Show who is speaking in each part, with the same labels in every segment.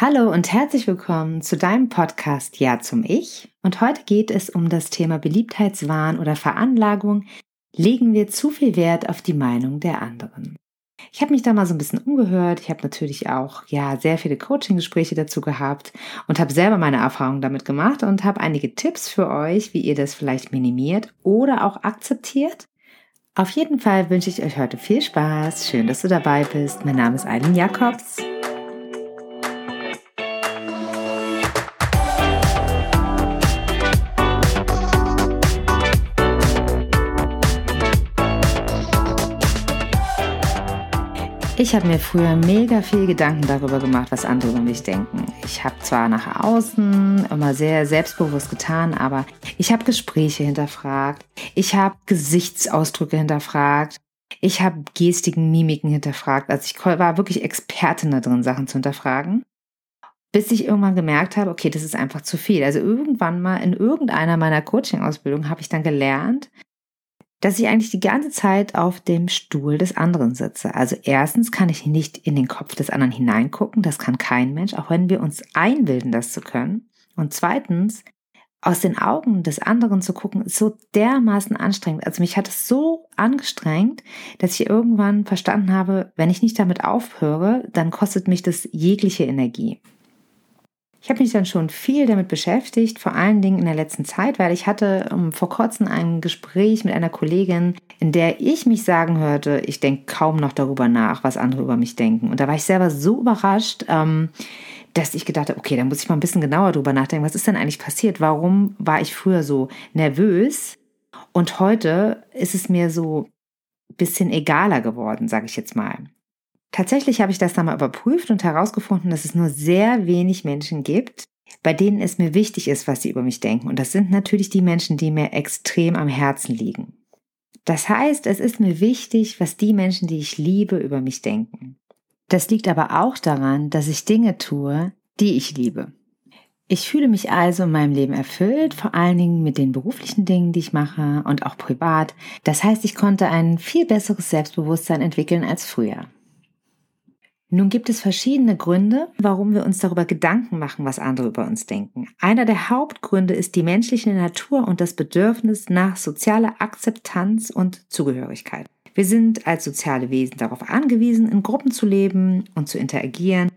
Speaker 1: Hallo und herzlich willkommen zu deinem Podcast Ja zum Ich. Und heute geht es um das Thema Beliebtheitswahn oder Veranlagung. Legen wir zu viel Wert auf die Meinung der anderen? Ich habe mich da mal so ein bisschen umgehört. Ich habe natürlich auch ja sehr viele Coaching-Gespräche dazu gehabt und habe selber meine Erfahrungen damit gemacht und habe einige Tipps für euch, wie ihr das vielleicht minimiert oder auch akzeptiert. Auf jeden Fall wünsche ich euch heute viel Spaß. Schön, dass du dabei bist. Mein Name ist Eileen Jakobs. Ich habe mir früher mega viel Gedanken darüber gemacht, was andere über mich denken. Ich habe zwar nach außen immer sehr selbstbewusst getan, aber ich habe Gespräche hinterfragt. Ich habe Gesichtsausdrücke hinterfragt. Ich habe Gestiken, Mimiken hinterfragt. Also ich war wirklich Expertin da drin, Sachen zu hinterfragen. Bis ich irgendwann gemerkt habe, okay, das ist einfach zu viel. Also irgendwann mal in irgendeiner meiner Coaching-Ausbildungen habe ich dann gelernt, dass ich eigentlich die ganze Zeit auf dem Stuhl des anderen sitze. Also erstens kann ich nicht in den Kopf des anderen hineingucken, das kann kein Mensch, auch wenn wir uns einbilden, das zu können. Und zweitens, aus den Augen des anderen zu gucken, ist so dermaßen anstrengend. Also mich hat es so angestrengt, dass ich irgendwann verstanden habe, wenn ich nicht damit aufhöre, dann kostet mich das jegliche Energie. Ich habe mich dann schon viel damit beschäftigt, vor allen Dingen in der letzten Zeit, weil ich hatte um, ähm, vor kurzem ein Gespräch mit einer Kollegin, in der ich mich sagen hörte, ich denke kaum noch darüber nach, was andere über mich denken. Und da war ich selber so überrascht, ähm, dass ich gedacht habe, okay, da muss ich mal ein bisschen genauer drüber nachdenken. Was ist denn eigentlich passiert? Warum war ich früher so nervös? Und heute ist es mir so ein bisschen egaler geworden, sage ich jetzt mal. Tatsächlich habe ich das dann mal überprüft und herausgefunden, dass es nur sehr wenig Menschen gibt, bei denen es mir wichtig ist, was sie über mich denken. Und das sind natürlich die Menschen, die mir extrem am Herzen liegen. Das heißt, es ist mir wichtig, was die Menschen, die ich liebe, über mich denken. Das liegt aber auch daran, dass ich Dinge tue, die ich liebe. Ich fühle mich also in meinem Leben erfüllt, vor allen Dingen mit den beruflichen Dingen, die ich mache und auch privat. Das heißt, ich konnte ein viel besseres Selbstbewusstsein entwickeln als früher. Nun gibt es verschiedene Gründe, warum wir uns darüber Gedanken machen, was andere über uns denken. Einer der Hauptgründe ist die menschliche Natur und das Bedürfnis nach sozialer Akzeptanz und Zugehörigkeit. Wir sind als soziale Wesen darauf angewiesen, in Gruppen zu leben und zu interagieren.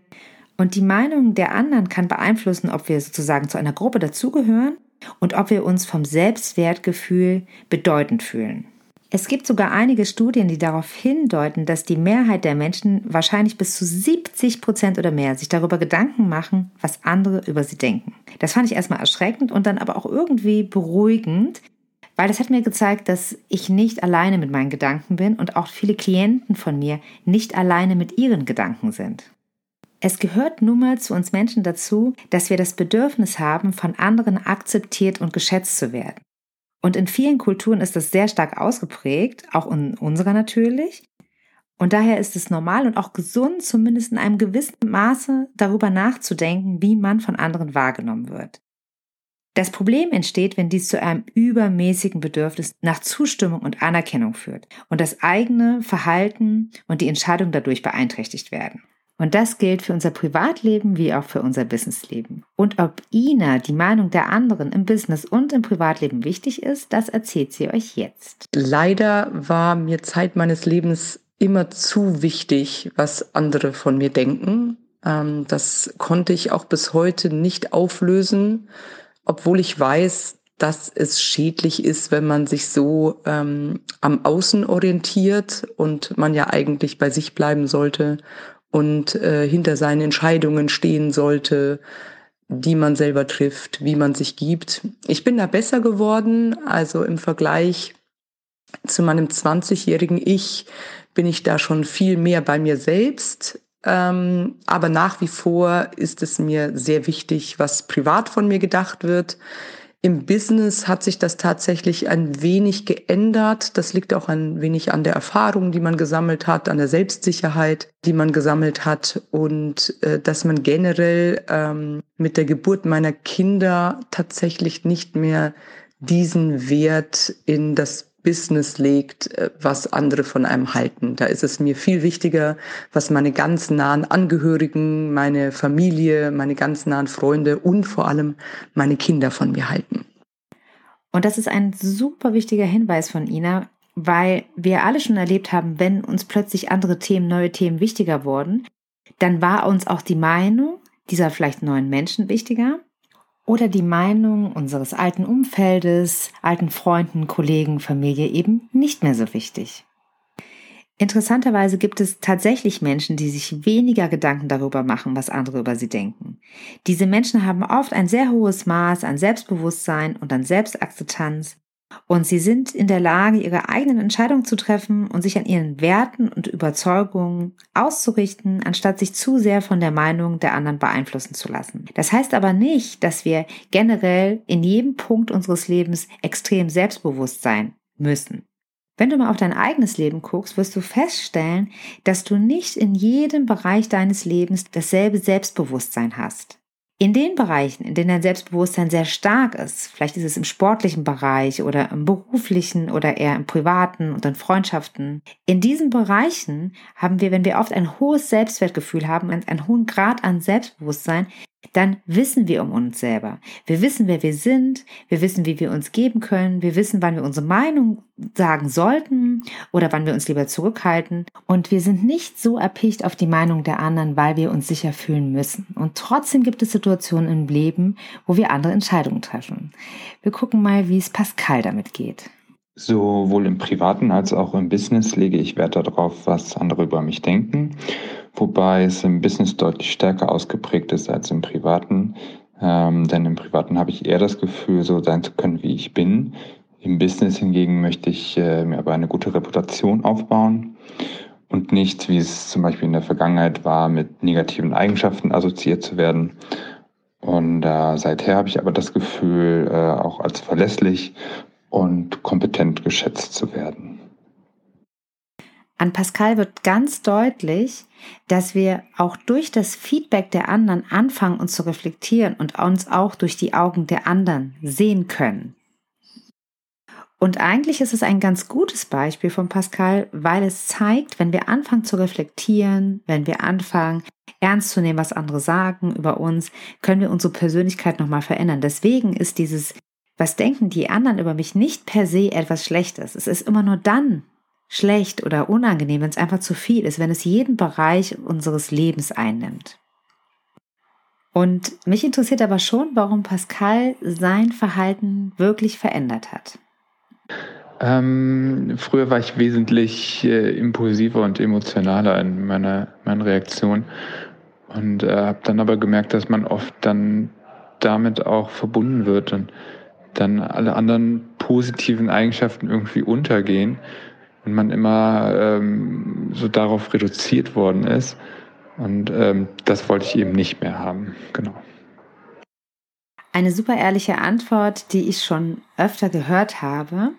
Speaker 1: Und die Meinung der anderen kann beeinflussen, ob wir sozusagen zu einer Gruppe dazugehören und ob wir uns vom Selbstwertgefühl bedeutend fühlen. Es gibt sogar einige Studien, die darauf hindeuten, dass die Mehrheit der Menschen wahrscheinlich bis zu 70 Prozent oder mehr sich darüber Gedanken machen, was andere über sie denken. Das fand ich erstmal erschreckend und dann aber auch irgendwie beruhigend, weil das hat mir gezeigt, dass ich nicht alleine mit meinen Gedanken bin und auch viele Klienten von mir nicht alleine mit ihren Gedanken sind. Es gehört nun mal zu uns Menschen dazu, dass wir das Bedürfnis haben, von anderen akzeptiert und geschätzt zu werden. Und in vielen Kulturen ist das sehr stark ausgeprägt, auch in unserer natürlich. Und daher ist es normal und auch gesund, zumindest in einem gewissen Maße darüber nachzudenken, wie man von anderen wahrgenommen wird. Das Problem entsteht, wenn dies zu einem übermäßigen Bedürfnis nach Zustimmung und Anerkennung führt und das eigene Verhalten und die Entscheidung dadurch beeinträchtigt werden. Und das gilt für unser Privatleben wie auch für unser Businessleben. Und ob Ina die Meinung der anderen im Business und im Privatleben wichtig ist, das erzählt sie euch jetzt.
Speaker 2: Leider war mir Zeit meines Lebens immer zu wichtig, was andere von mir denken. Ähm, das konnte ich auch bis heute nicht auflösen, obwohl ich weiß, dass es schädlich ist, wenn man sich so ähm, am Außen orientiert und man ja eigentlich bei sich bleiben sollte und äh, hinter seinen Entscheidungen stehen sollte, die man selber trifft, wie man sich gibt. Ich bin da besser geworden, also im Vergleich zu meinem 20-jährigen Ich bin ich da schon viel mehr bei mir selbst. Ähm, aber nach wie vor ist es mir sehr wichtig, was privat von mir gedacht wird. Im Business hat sich das tatsächlich ein wenig geändert. Das liegt auch ein wenig an der Erfahrung, die man gesammelt hat, an der Selbstsicherheit, die man gesammelt hat und äh, dass man generell ähm, mit der Geburt meiner Kinder tatsächlich nicht mehr diesen Wert in das Business legt, äh, was andere von einem halten. Da ist es mir viel wichtiger, was meine ganz nahen Angehörigen, meine Familie, meine ganz nahen Freunde und vor allem meine Kinder von mir halten.
Speaker 1: Und das ist ein super wichtiger Hinweis von Ina, weil wir alle schon erlebt haben, wenn uns plötzlich andere Themen, neue Themen wichtiger wurden, dann war uns auch die Meinung dieser vielleicht neuen Menschen wichtiger oder die Meinung unseres alten Umfeldes, alten Freunden, Kollegen, Familie eben nicht mehr so wichtig. Interessanterweise gibt es tatsächlich Menschen, die sich weniger Gedanken darüber machen, was andere über sie denken. Diese Menschen haben oft ein sehr hohes Maß an Selbstbewusstsein und an Selbstakzeptanz und sie sind in der Lage, ihre eigenen Entscheidungen zu treffen und sich an ihren Werten und Überzeugungen auszurichten, anstatt sich zu sehr von der Meinung der anderen beeinflussen zu lassen. Das heißt aber nicht, dass wir generell in jedem Punkt unseres Lebens extrem selbstbewusst sein müssen. Wenn du mal auf dein eigenes Leben guckst, wirst du feststellen, dass du nicht in jedem Bereich deines Lebens dasselbe Selbstbewusstsein hast. In den Bereichen, in denen dein Selbstbewusstsein sehr stark ist, vielleicht ist es im sportlichen Bereich oder im beruflichen oder eher im privaten und in Freundschaften, in diesen Bereichen haben wir, wenn wir oft ein hohes Selbstwertgefühl haben, einen hohen Grad an Selbstbewusstsein, dann wissen wir um uns selber. Wir wissen, wer wir sind, wir wissen, wie wir uns geben können, wir wissen, wann wir unsere Meinung sagen sollten oder wann wir uns lieber zurückhalten. Und wir sind nicht so erpicht auf die Meinung der anderen, weil wir uns sicher fühlen müssen. Und trotzdem gibt es Situationen im Leben, wo wir andere Entscheidungen treffen. Wir gucken mal, wie es Pascal damit geht.
Speaker 3: Sowohl im privaten als auch im Business lege ich Wert darauf, was andere über mich denken wobei es im Business deutlich stärker ausgeprägt ist als im Privaten. Ähm, denn im Privaten habe ich eher das Gefühl, so sein zu können, wie ich bin. Im Business hingegen möchte ich äh, mir aber eine gute Reputation aufbauen und nicht, wie es zum Beispiel in der Vergangenheit war, mit negativen Eigenschaften assoziiert zu werden. Und äh, seither habe ich aber das Gefühl, äh, auch als verlässlich und kompetent geschätzt zu werden.
Speaker 1: An Pascal wird ganz deutlich, dass wir auch durch das Feedback der anderen anfangen, uns zu reflektieren und uns auch durch die Augen der anderen sehen können. Und eigentlich ist es ein ganz gutes Beispiel von Pascal, weil es zeigt, wenn wir anfangen zu reflektieren, wenn wir anfangen, ernst zu nehmen, was andere sagen über uns, können wir unsere Persönlichkeit nochmal verändern. Deswegen ist dieses, was denken die anderen über mich, nicht per se etwas Schlechtes. Es ist immer nur dann schlecht oder unangenehm, wenn es einfach zu viel ist, wenn es jeden Bereich unseres Lebens einnimmt. Und mich interessiert aber schon, warum Pascal sein Verhalten wirklich verändert hat.
Speaker 3: Ähm, früher war ich wesentlich äh, impulsiver und emotionaler in meiner, meiner Reaktion und äh, habe dann aber gemerkt, dass man oft dann damit auch verbunden wird und dann alle anderen positiven Eigenschaften irgendwie untergehen und man immer ähm, so darauf reduziert worden ist. Und ähm, das wollte ich eben nicht mehr haben. Genau.
Speaker 1: Eine super ehrliche Antwort, die ich schon öfter gehört habe,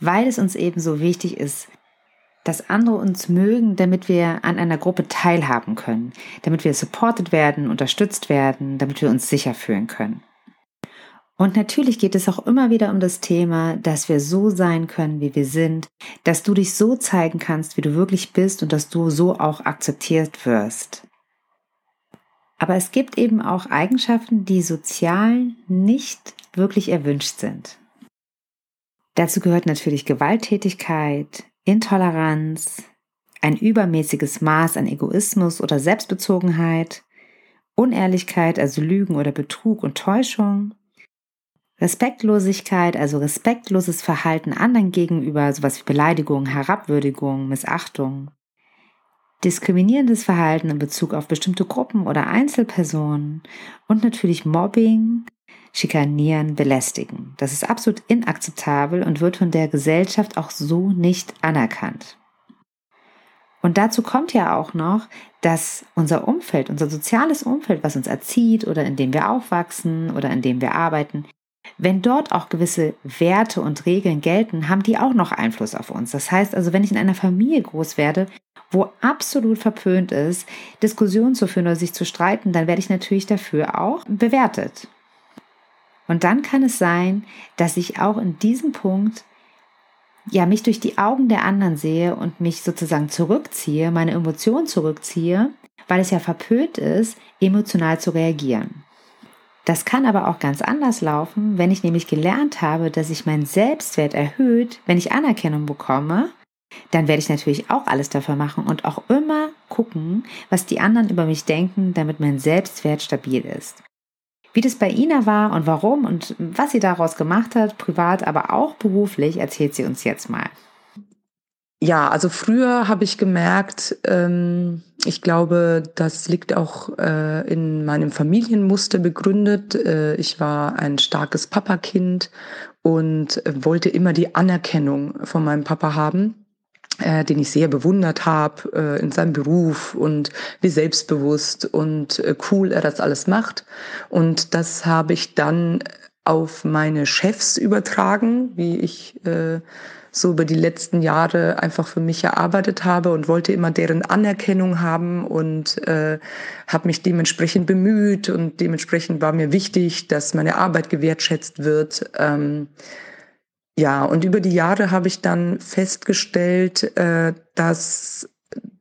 Speaker 1: weil es uns eben so wichtig ist, dass andere uns mögen, damit wir an einer Gruppe teilhaben können, damit wir supported werden, unterstützt werden, damit wir uns sicher fühlen können. Und natürlich geht es auch immer wieder um das Thema, dass wir so sein können, wie wir sind, dass du dich so zeigen kannst, wie du wirklich bist und dass du so auch akzeptiert wirst. Aber es gibt eben auch Eigenschaften, die sozial nicht wirklich erwünscht sind. Dazu gehört natürlich Gewalttätigkeit, Intoleranz, ein übermäßiges Maß an Egoismus oder Selbstbezogenheit, Unehrlichkeit, also Lügen oder Betrug und Täuschung, Respektlosigkeit, also respektloses Verhalten anderen gegenüber, sowas wie Beleidigung, Herabwürdigung, Missachtung. Diskriminierendes Verhalten in Bezug auf bestimmte Gruppen oder Einzelpersonen und natürlich Mobbing, Schikanieren, Belästigen. Das ist absolut inakzeptabel und wird von der Gesellschaft auch so nicht anerkannt. Und dazu kommt ja auch noch, dass unser Umfeld, unser soziales Umfeld, was uns erzieht oder in dem wir aufwachsen oder in dem wir arbeiten, wenn dort auch gewisse Werte und Regeln gelten, haben die auch noch Einfluss auf uns. Das heißt also, wenn ich in einer Familie groß werde, wo absolut verpönt ist, Diskussionen zu führen oder sich zu streiten, dann werde ich natürlich dafür auch bewertet. Und dann kann es sein, dass ich auch in diesem Punkt ja, mich durch die Augen der anderen sehe und mich sozusagen zurückziehe, meine Emotionen zurückziehe, weil es ja verpönt ist, emotional zu reagieren. Das kann aber auch ganz anders laufen, wenn ich nämlich gelernt habe, dass sich mein Selbstwert erhöht, wenn ich Anerkennung bekomme, dann werde ich natürlich auch alles dafür machen und auch immer gucken, was die anderen über mich denken, damit mein Selbstwert stabil ist. Wie das bei Ina war und warum und was sie daraus gemacht hat, privat, aber auch beruflich, erzählt sie uns jetzt mal.
Speaker 2: Ja, also früher habe ich gemerkt, ähm, ich glaube, das liegt auch äh, in meinem Familienmuster begründet. Äh, ich war ein starkes Papakind und wollte immer die Anerkennung von meinem Papa haben äh, den ich sehr bewundert habe äh, in seinem Beruf und wie selbstbewusst und äh, cool er das alles macht. Und das habe ich dann auf meine Chefs übertragen, wie ich äh, so über die letzten Jahre einfach für mich erarbeitet habe und wollte immer deren Anerkennung haben und äh, habe mich dementsprechend bemüht und dementsprechend war mir wichtig, dass meine Arbeit gewertschätzt wird. Ähm, ja, und über die Jahre habe ich dann festgestellt, äh, dass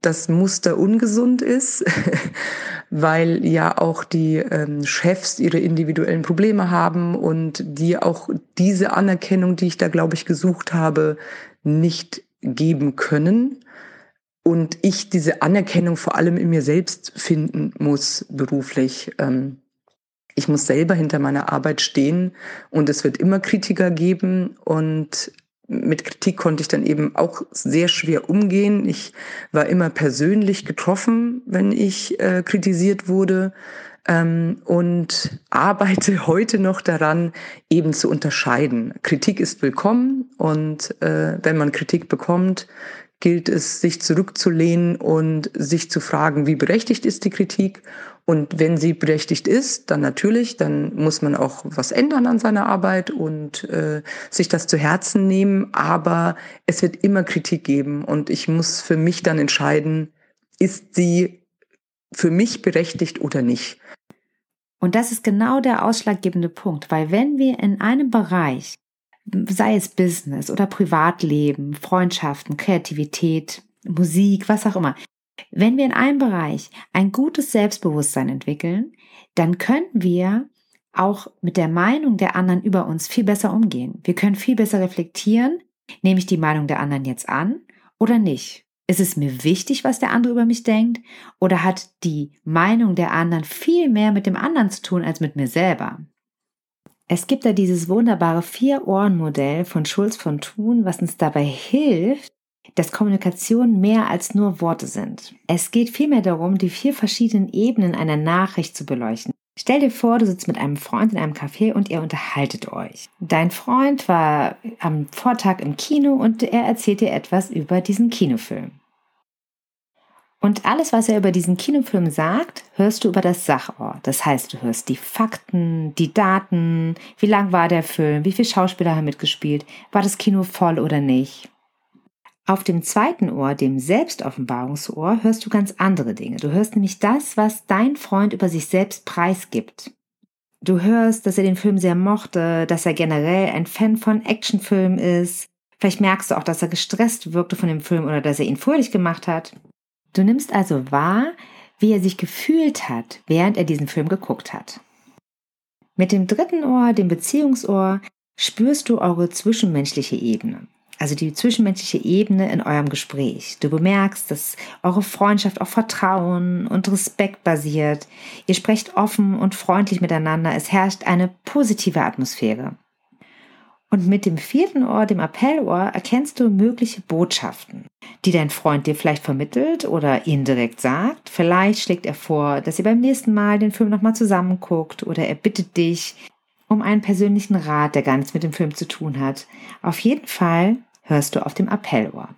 Speaker 2: das Muster ungesund ist, weil ja auch die ähm, Chefs ihre individuellen Probleme haben und die auch diese Anerkennung, die ich da, glaube ich, gesucht habe, nicht geben können. Und ich diese Anerkennung vor allem in mir selbst finden muss, beruflich. Ähm, ich muss selber hinter meiner Arbeit stehen und es wird immer Kritiker geben und mit Kritik konnte ich dann eben auch sehr schwer umgehen. Ich war immer persönlich getroffen, wenn ich äh, kritisiert wurde ähm, und arbeite heute noch daran, eben zu unterscheiden. Kritik ist willkommen und äh, wenn man Kritik bekommt, gilt es, sich zurückzulehnen und sich zu fragen, wie berechtigt ist die Kritik und wenn sie berechtigt ist, dann natürlich, dann muss man auch was ändern an seiner Arbeit und äh, sich das zu Herzen nehmen. Aber es wird immer Kritik geben und ich muss für mich dann entscheiden, ist sie für mich berechtigt oder nicht.
Speaker 1: Und das ist genau der ausschlaggebende Punkt, weil wenn wir in einem Bereich, sei es Business oder Privatleben, Freundschaften, Kreativität, Musik, was auch immer, wenn wir in einem Bereich ein gutes Selbstbewusstsein entwickeln, dann können wir auch mit der Meinung der anderen über uns viel besser umgehen. Wir können viel besser reflektieren, nehme ich die Meinung der anderen jetzt an oder nicht? Ist es mir wichtig, was der andere über mich denkt? Oder hat die Meinung der anderen viel mehr mit dem anderen zu tun als mit mir selber? Es gibt da dieses wunderbare Vier-Ohren-Modell von Schulz von Thun, was uns dabei hilft, dass Kommunikation mehr als nur Worte sind. Es geht vielmehr darum, die vier verschiedenen Ebenen einer Nachricht zu beleuchten. Stell dir vor, du sitzt mit einem Freund in einem Café und ihr unterhaltet euch. Dein Freund war am Vortag im Kino und er erzählt dir etwas über diesen Kinofilm. Und alles, was er über diesen Kinofilm sagt, hörst du über das Sachohr. Das heißt, du hörst die Fakten, die Daten, wie lang war der Film, wie viele Schauspieler haben mitgespielt, war das Kino voll oder nicht. Auf dem zweiten Ohr, dem Selbstoffenbarungsohr, hörst du ganz andere Dinge. Du hörst nämlich das, was dein Freund über sich selbst preisgibt. Du hörst, dass er den Film sehr mochte, dass er generell ein Fan von Actionfilmen ist. Vielleicht merkst du auch, dass er gestresst wirkte von dem Film oder dass er ihn fröhlich gemacht hat. Du nimmst also wahr, wie er sich gefühlt hat, während er diesen Film geguckt hat. Mit dem dritten Ohr, dem Beziehungsohr, spürst du eure zwischenmenschliche Ebene also die zwischenmenschliche Ebene in eurem Gespräch. Du bemerkst, dass eure Freundschaft auf Vertrauen und Respekt basiert. Ihr sprecht offen und freundlich miteinander. Es herrscht eine positive Atmosphäre. Und mit dem vierten Ohr, dem Appellohr, erkennst du mögliche Botschaften, die dein Freund dir vielleicht vermittelt oder indirekt sagt. Vielleicht schlägt er vor, dass ihr beim nächsten Mal den Film nochmal zusammenguckt oder er bittet dich um einen persönlichen Rat, der gar nichts mit dem Film zu tun hat. Auf jeden Fall hörst du auf dem Appellohr.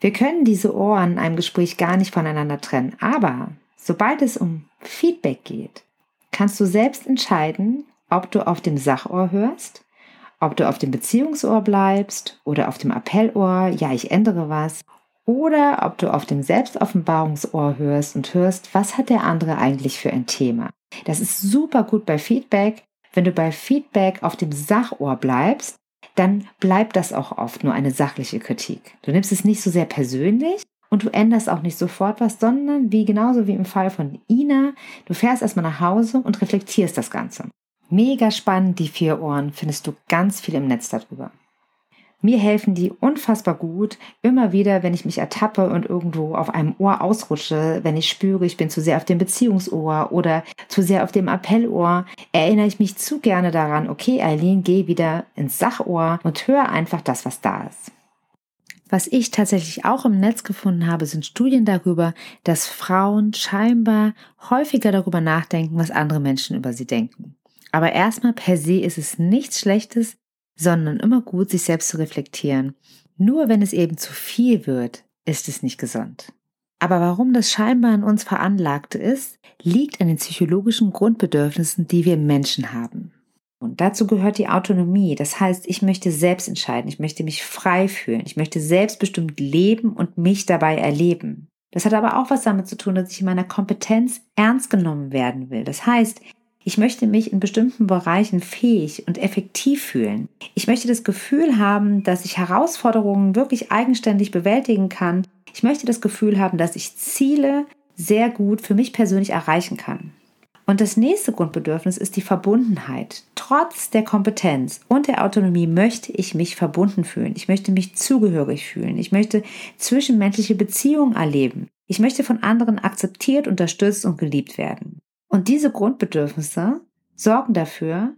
Speaker 1: Wir können diese Ohren in einem Gespräch gar nicht voneinander trennen, aber sobald es um Feedback geht, kannst du selbst entscheiden, ob du auf dem Sachohr hörst, ob du auf dem Beziehungsohr bleibst oder auf dem Appellohr, ja, ich ändere was, oder ob du auf dem Selbstoffenbarungsohr hörst und hörst, was hat der andere eigentlich für ein Thema. Das ist super gut bei Feedback. Wenn du bei Feedback auf dem Sachohr bleibst, dann bleibt das auch oft nur eine sachliche Kritik. Du nimmst es nicht so sehr persönlich und du änderst auch nicht sofort was, sondern wie genauso wie im Fall von Ina, du fährst erstmal nach Hause und reflektierst das Ganze. Mega spannend, die vier Ohren, findest du ganz viel im Netz darüber. Mir helfen die unfassbar gut, immer wieder, wenn ich mich ertappe und irgendwo auf einem Ohr ausrutsche, wenn ich spüre, ich bin zu sehr auf dem Beziehungsohr oder zu sehr auf dem Appellohr, erinnere ich mich zu gerne daran, okay, Eileen, geh wieder ins Sachohr und hör einfach das, was da ist. Was ich tatsächlich auch im Netz gefunden habe, sind Studien darüber, dass Frauen scheinbar häufiger darüber nachdenken, was andere Menschen über sie denken. Aber erstmal per se ist es nichts Schlechtes, sondern immer gut, sich selbst zu reflektieren. Nur wenn es eben zu viel wird, ist es nicht gesund. Aber warum das scheinbar in uns veranlagt ist, liegt an den psychologischen Grundbedürfnissen, die wir Menschen haben. Und dazu gehört die Autonomie. Das heißt, ich möchte selbst entscheiden, ich möchte mich frei fühlen, ich möchte selbstbestimmt leben und mich dabei erleben. Das hat aber auch was damit zu tun, dass ich in meiner Kompetenz ernst genommen werden will. Das heißt, ich möchte mich in bestimmten Bereichen fähig und effektiv fühlen. Ich möchte das Gefühl haben, dass ich Herausforderungen wirklich eigenständig bewältigen kann. Ich möchte das Gefühl haben, dass ich Ziele sehr gut für mich persönlich erreichen kann. Und das nächste Grundbedürfnis ist die Verbundenheit. Trotz der Kompetenz und der Autonomie möchte ich mich verbunden fühlen. Ich möchte mich zugehörig fühlen. Ich möchte zwischenmenschliche Beziehungen erleben. Ich möchte von anderen akzeptiert, unterstützt und geliebt werden. Und diese Grundbedürfnisse sorgen dafür,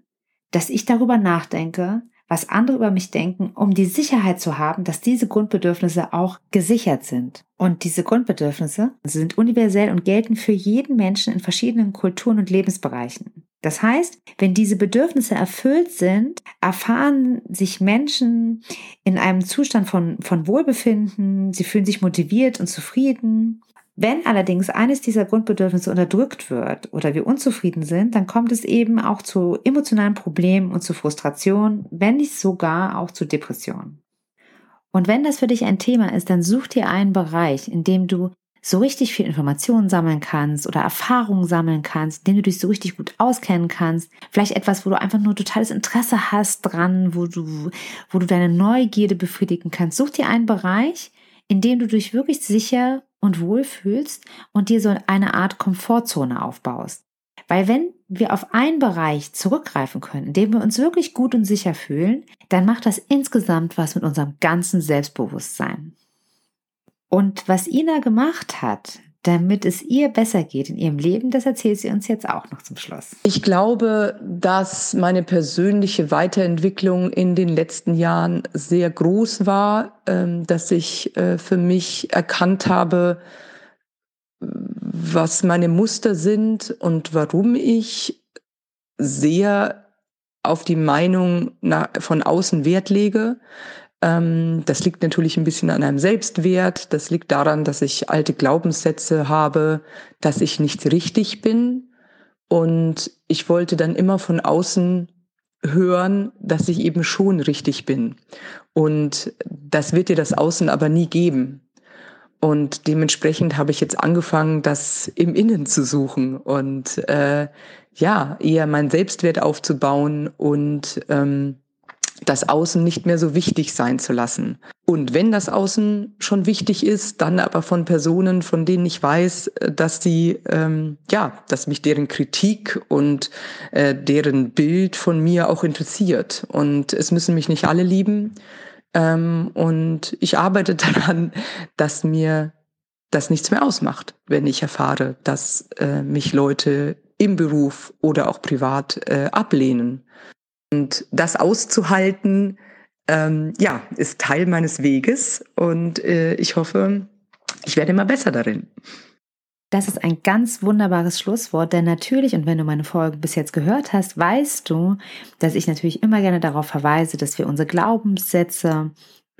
Speaker 1: dass ich darüber nachdenke, was andere über mich denken, um die Sicherheit zu haben, dass diese Grundbedürfnisse auch gesichert sind. Und diese Grundbedürfnisse sind universell und gelten für jeden Menschen in verschiedenen Kulturen und Lebensbereichen. Das heißt, wenn diese Bedürfnisse erfüllt sind, erfahren sich Menschen in einem Zustand von, von Wohlbefinden, sie fühlen sich motiviert und zufrieden wenn allerdings eines dieser Grundbedürfnisse unterdrückt wird oder wir unzufrieden sind, dann kommt es eben auch zu emotionalen Problemen und zu Frustration, wenn nicht sogar auch zu Depressionen. Und wenn das für dich ein Thema ist, dann such dir einen Bereich, in dem du so richtig viel Informationen sammeln kannst oder Erfahrungen sammeln kannst, in dem du dich so richtig gut auskennen kannst. Vielleicht etwas, wo du einfach nur totales Interesse hast dran, wo du, wo du deine Neugierde befriedigen kannst. Such dir einen Bereich, in dem du dich wirklich sicher und wohlfühlst und dir so eine Art Komfortzone aufbaust. Weil wenn wir auf einen Bereich zurückgreifen können, in dem wir uns wirklich gut und sicher fühlen, dann macht das insgesamt was mit unserem ganzen Selbstbewusstsein. Und was Ina gemacht hat, damit es ihr besser geht in ihrem Leben, das erzählt sie uns jetzt auch noch zum Schluss.
Speaker 2: Ich glaube, dass meine persönliche Weiterentwicklung in den letzten Jahren sehr groß war, ähm, dass ich äh, für mich erkannt habe, was meine Muster sind und warum ich sehr auf die Meinung von außen Wert lege. Ähm, das liegt natürlich ein bisschen an einem Selbstwert. Das liegt daran, dass ich alte Glaubenssätze habe, dass ich nicht richtig bin. Und ich wollte dann immer von außen hören, dass ich eben schon richtig bin. Und das wird dir das Außen aber nie geben. Und dementsprechend habe ich jetzt angefangen, das im Innen zu suchen und äh, ja, eher meinen Selbstwert aufzubauen und ähm, das Außen nicht mehr so wichtig sein zu lassen. Und wenn das Außen schon wichtig ist, dann aber von Personen, von denen ich weiß, äh, dass die, ähm, ja, dass mich deren Kritik und äh, deren Bild von mir auch interessiert. Und es müssen mich nicht alle lieben. Ähm, und ich arbeite daran, dass mir das nichts mehr ausmacht, wenn ich erfahre, dass äh, mich Leute im Beruf oder auch privat äh, ablehnen. Und das auszuhalten, ähm, ja, ist Teil meines Weges und äh, ich hoffe, ich werde immer besser darin.
Speaker 1: Das ist ein ganz wunderbares Schlusswort, denn natürlich, und wenn du meine Folge bis jetzt gehört hast, weißt du, dass ich natürlich immer gerne darauf verweise, dass wir unsere Glaubenssätze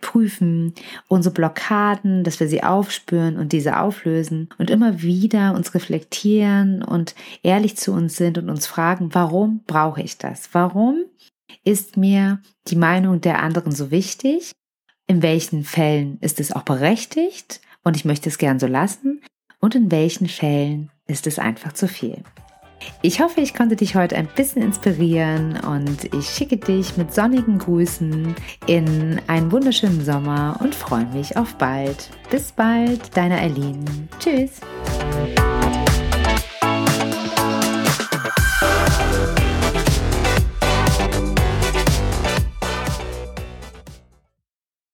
Speaker 1: prüfen, unsere Blockaden, dass wir sie aufspüren und diese auflösen und immer wieder uns reflektieren und ehrlich zu uns sind und uns fragen, warum brauche ich das? Warum ist mir die Meinung der anderen so wichtig? In welchen Fällen ist es auch berechtigt und ich möchte es gern so lassen? Und in welchen Fällen ist es einfach zu viel? Ich hoffe, ich konnte dich heute ein bisschen inspirieren und ich schicke dich mit sonnigen Grüßen in einen wunderschönen Sommer und freue mich auf bald. Bis bald, deine Eileen. Tschüss.